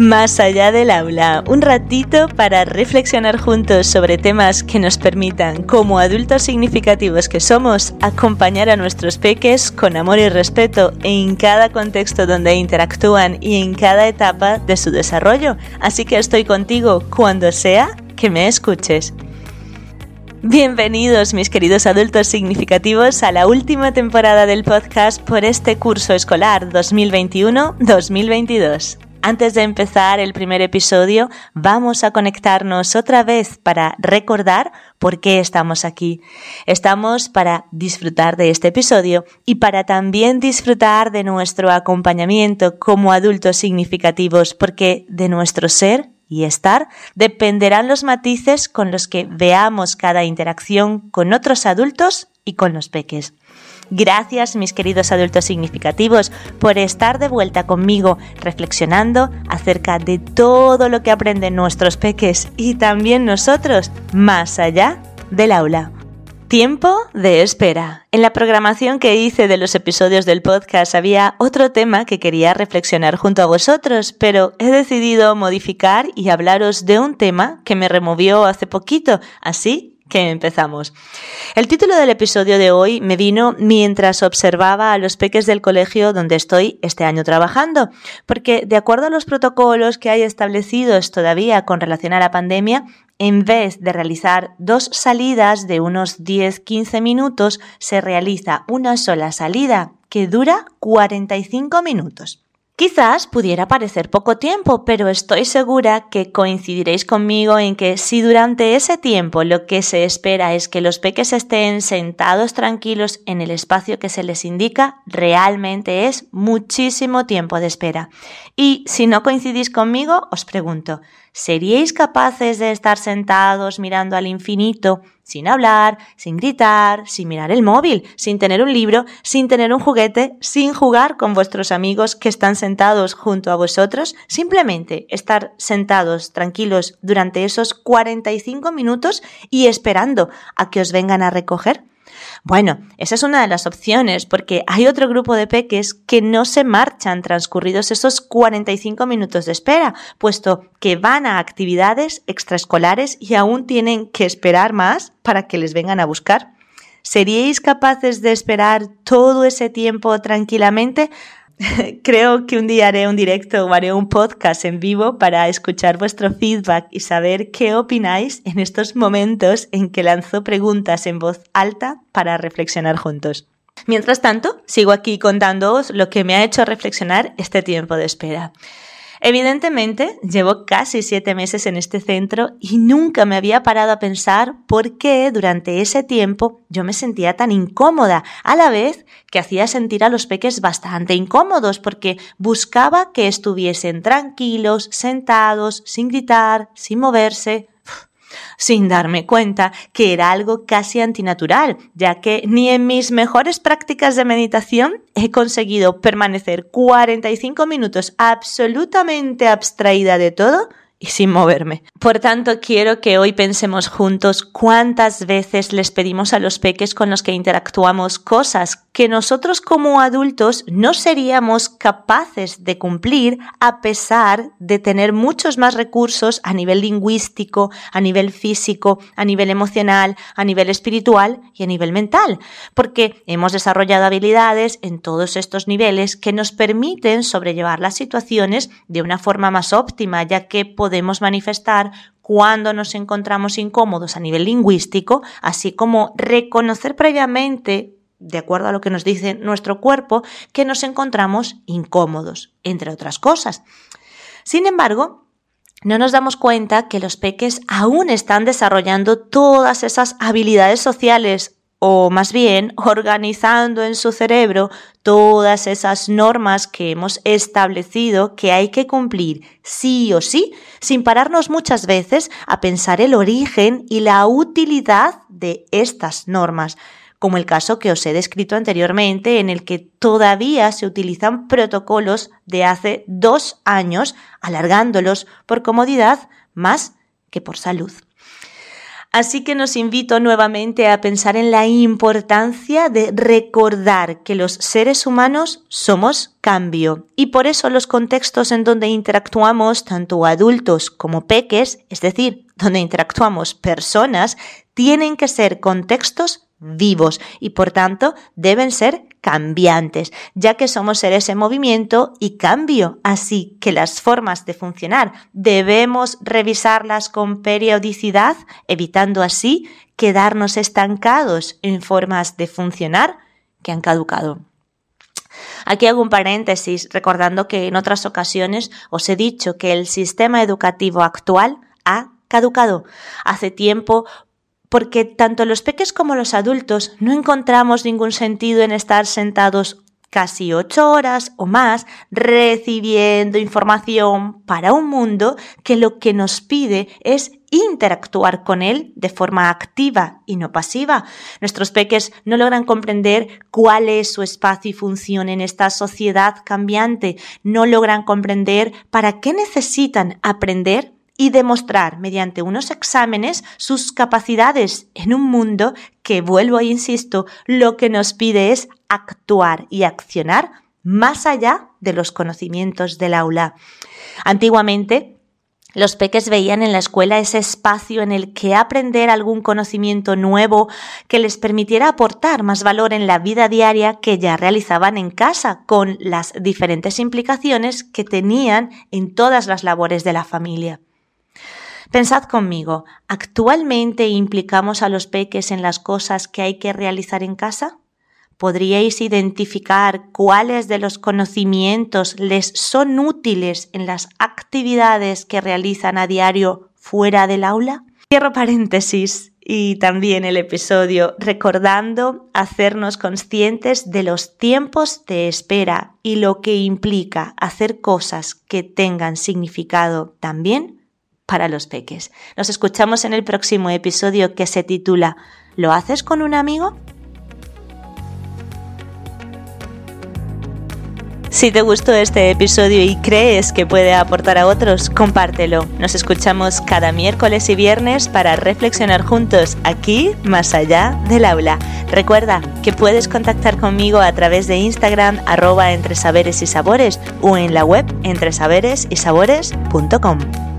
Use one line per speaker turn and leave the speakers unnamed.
Más allá del aula, un ratito para reflexionar juntos sobre temas que nos permitan, como adultos significativos que somos, acompañar a nuestros peques con amor y respeto en cada contexto donde interactúan y en cada etapa de su desarrollo. Así que estoy contigo cuando sea que me escuches. Bienvenidos mis queridos adultos significativos a la última temporada del podcast por este curso escolar 2021-2022. Antes de empezar el primer episodio, vamos a conectarnos otra vez para recordar por qué estamos aquí. Estamos para disfrutar de este episodio y para también disfrutar de nuestro acompañamiento como adultos significativos, porque de nuestro ser y estar dependerán los matices con los que veamos cada interacción con otros adultos y con los peques. Gracias, mis queridos adultos significativos, por estar de vuelta conmigo reflexionando acerca de todo lo que aprenden nuestros peques y también nosotros más allá del aula. Tiempo de espera. En la programación que hice de los episodios del podcast había otro tema que quería reflexionar junto a vosotros, pero he decidido modificar y hablaros de un tema que me removió hace poquito, así que empezamos. El título del episodio de hoy me vino mientras observaba a los peques del colegio donde estoy este año trabajando, porque de acuerdo a los protocolos que hay establecidos todavía con relación a la pandemia, en vez de realizar dos salidas de unos 10-15 minutos, se realiza una sola salida que dura 45 minutos. Quizás pudiera parecer poco tiempo, pero estoy segura que coincidiréis conmigo en que si durante ese tiempo lo que se espera es que los peques estén sentados tranquilos en el espacio que se les indica, realmente es muchísimo tiempo de espera. Y si no coincidís conmigo, os pregunto, ¿seríais capaces de estar sentados mirando al infinito sin hablar, sin gritar, sin mirar el móvil, sin tener un libro, sin tener un juguete, sin jugar con vuestros amigos que están sentados junto a vosotros, simplemente estar sentados tranquilos durante esos 45 minutos y esperando a que os vengan a recoger? Bueno, esa es una de las opciones porque hay otro grupo de peques que no se marchan transcurridos esos 45 minutos de espera, puesto que van a actividades extraescolares y aún tienen que esperar más para que les vengan a buscar. ¿Seríais capaces de esperar todo ese tiempo tranquilamente? Creo que un día haré un directo o haré un podcast en vivo para escuchar vuestro feedback y saber qué opináis en estos momentos en que lanzo preguntas en voz alta para reflexionar juntos. Mientras tanto, sigo aquí contándoos lo que me ha hecho reflexionar este tiempo de espera. Evidentemente, llevo casi siete meses en este centro y nunca me había parado a pensar por qué durante ese tiempo yo me sentía tan incómoda, a la vez que hacía sentir a los peques bastante incómodos porque buscaba que estuviesen tranquilos, sentados, sin gritar, sin moverse, sin darme cuenta que era algo casi antinatural, ya que ni en mis mejores prácticas de meditación he conseguido permanecer 45 minutos absolutamente abstraída de todo y sin moverme. Por tanto, quiero que hoy pensemos juntos cuántas veces les pedimos a los peques con los que interactuamos cosas que nosotros como adultos no seríamos capaces de cumplir a pesar de tener muchos más recursos a nivel lingüístico, a nivel físico, a nivel emocional, a nivel espiritual y a nivel mental, porque hemos desarrollado habilidades en todos estos niveles que nos permiten sobrellevar las situaciones de una forma más óptima, ya que podemos manifestar cuando nos encontramos incómodos a nivel lingüístico, así como reconocer previamente de acuerdo a lo que nos dice nuestro cuerpo, que nos encontramos incómodos, entre otras cosas. Sin embargo, no nos damos cuenta que los peques aún están desarrollando todas esas habilidades sociales o más bien organizando en su cerebro todas esas normas que hemos establecido que hay que cumplir sí o sí, sin pararnos muchas veces a pensar el origen y la utilidad de estas normas como el caso que os he descrito anteriormente, en el que todavía se utilizan protocolos de hace dos años, alargándolos por comodidad más que por salud. Así que nos invito nuevamente a pensar en la importancia de recordar que los seres humanos somos cambio. Y por eso los contextos en donde interactuamos, tanto adultos como peques, es decir, donde interactuamos personas, tienen que ser contextos vivos y por tanto deben ser cambiantes, ya que somos seres en movimiento y cambio, así que las formas de funcionar debemos revisarlas con periodicidad, evitando así quedarnos estancados en formas de funcionar que han caducado. Aquí hago un paréntesis recordando que en otras ocasiones os he dicho que el sistema educativo actual ha caducado. Hace tiempo porque tanto los peques como los adultos no encontramos ningún sentido en estar sentados casi ocho horas o más recibiendo información para un mundo que lo que nos pide es interactuar con él de forma activa y no pasiva. Nuestros peques no logran comprender cuál es su espacio y función en esta sociedad cambiante, no logran comprender para qué necesitan aprender y demostrar mediante unos exámenes sus capacidades en un mundo que, vuelvo e insisto, lo que nos pide es actuar y accionar más allá de los conocimientos del aula. Antiguamente, los peques veían en la escuela ese espacio en el que aprender algún conocimiento nuevo que les permitiera aportar más valor en la vida diaria que ya realizaban en casa, con las diferentes implicaciones que tenían en todas las labores de la familia. Pensad conmigo, ¿actualmente implicamos a los peques en las cosas que hay que realizar en casa? ¿Podríais identificar cuáles de los conocimientos les son útiles en las actividades que realizan a diario fuera del aula? Cierro paréntesis y también el episodio recordando hacernos conscientes de los tiempos de espera y lo que implica hacer cosas que tengan significado también para los peques. Nos escuchamos en el próximo episodio que se titula ¿Lo haces con un amigo? Si te gustó este episodio y crees que puede aportar a otros, compártelo. Nos escuchamos cada miércoles y viernes para reflexionar juntos aquí, más allá del aula. Recuerda que puedes contactar conmigo a través de Instagram arroba entre saberes y sabores o en la web entresaberesysabores.com.